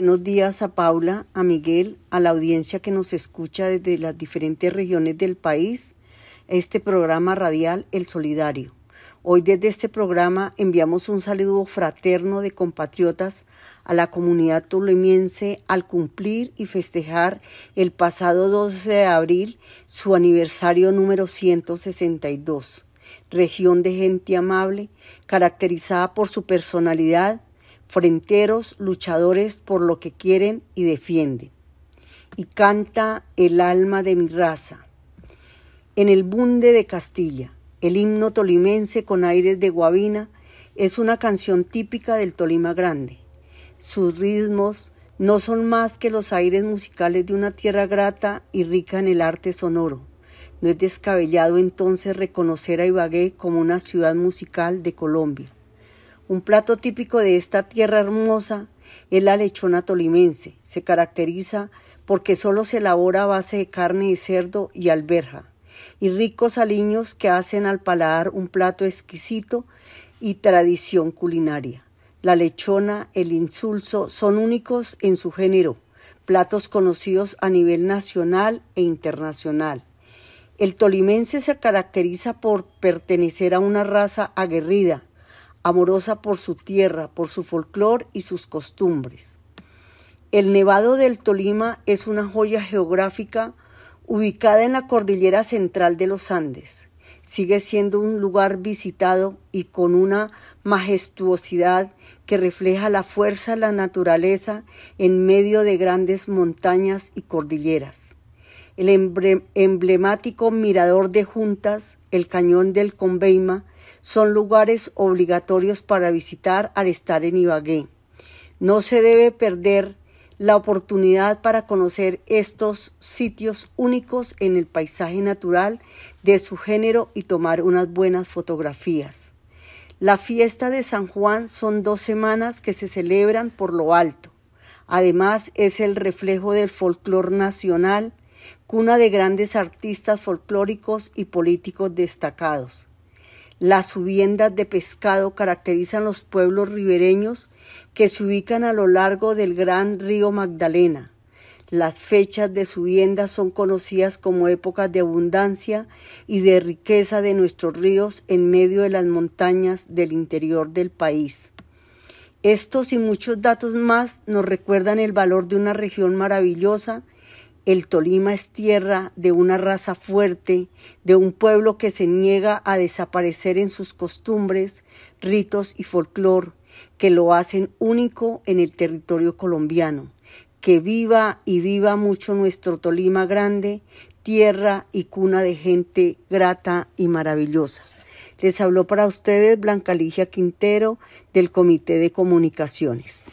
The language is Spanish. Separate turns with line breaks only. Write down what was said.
Buenos días a Paula, a Miguel, a la audiencia que nos escucha desde las diferentes regiones del país, este programa radial El Solidario. Hoy desde este programa enviamos un saludo fraterno de compatriotas a la comunidad tolimiense al cumplir y festejar el pasado 12 de abril su aniversario número 162. Región de gente amable, caracterizada por su personalidad, fronteros, luchadores por lo que quieren y defienden. Y canta el alma de mi raza. En el bunde de Castilla, el himno tolimense con aires de guabina es una canción típica del Tolima Grande. Sus ritmos no son más que los aires musicales de una tierra grata y rica en el arte sonoro. No es descabellado entonces reconocer a Ibagué como una ciudad musical de Colombia. Un plato típico de esta tierra hermosa es la lechona tolimense. Se caracteriza porque solo se elabora a base de carne de cerdo y alberja, y ricos aliños que hacen al paladar un plato exquisito y tradición culinaria. La lechona, el insulso son únicos en su género, platos conocidos a nivel nacional e internacional. El tolimense se caracteriza por pertenecer a una raza aguerrida, amorosa por su tierra, por su folclor y sus costumbres. El Nevado del Tolima es una joya geográfica ubicada en la cordillera central de los Andes. Sigue siendo un lugar visitado y con una majestuosidad que refleja la fuerza de la naturaleza en medio de grandes montañas y cordilleras. El emblemático mirador de Juntas, el cañón del Conveima, son lugares obligatorios para visitar al estar en Ibagué. No se debe perder la oportunidad para conocer estos sitios únicos en el paisaje natural de su género y tomar unas buenas fotografías. La fiesta de San Juan son dos semanas que se celebran por lo alto. Además es el reflejo del folclor nacional, cuna de grandes artistas folclóricos y políticos destacados. Las subiendas de pescado caracterizan los pueblos ribereños que se ubican a lo largo del gran río Magdalena. Las fechas de subienda son conocidas como épocas de abundancia y de riqueza de nuestros ríos en medio de las montañas del interior del país. Estos y muchos datos más nos recuerdan el valor de una región maravillosa el Tolima es tierra de una raza fuerte, de un pueblo que se niega a desaparecer en sus costumbres, ritos y folclor, que lo hacen único en el territorio colombiano. Que viva y viva mucho nuestro Tolima grande, tierra y cuna de gente grata y maravillosa. Les habló para ustedes Blanca Ligia Quintero del Comité de Comunicaciones.